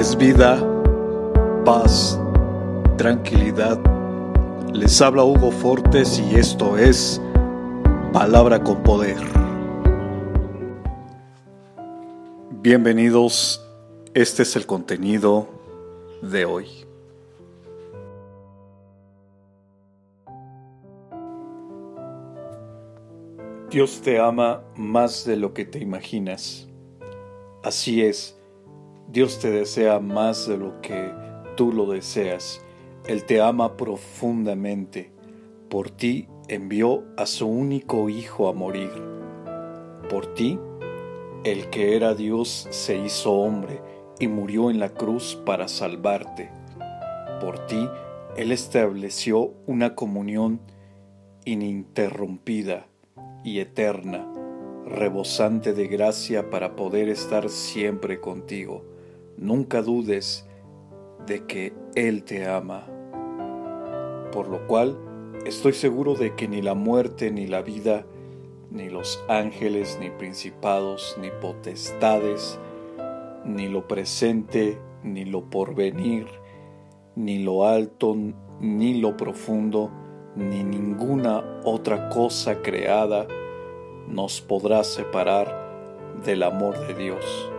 es vida, paz, tranquilidad. Les habla Hugo Fortes y esto es Palabra con Poder. Bienvenidos, este es el contenido de hoy. Dios te ama más de lo que te imaginas. Así es, Dios te desea más de lo que tú lo deseas. Él te ama profundamente. Por ti envió a su único Hijo a morir. Por ti, el que era Dios se hizo hombre y murió en la cruz para salvarte. Por ti, Él estableció una comunión ininterrumpida y eterna, rebosante de gracia para poder estar siempre contigo. Nunca dudes de que Él te ama. Por lo cual, estoy seguro de que ni la muerte ni la vida, ni los ángeles, ni principados, ni potestades, ni lo presente, ni lo porvenir, ni lo alto, ni lo profundo, ni ninguna otra cosa creada nos podrá separar del amor de Dios,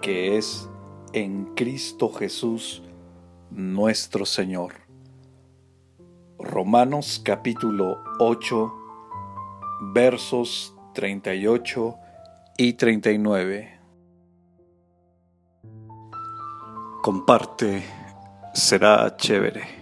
que es en Cristo Jesús nuestro Señor. Romanos capítulo 8 versos 38 y 39. Comparte, será chévere.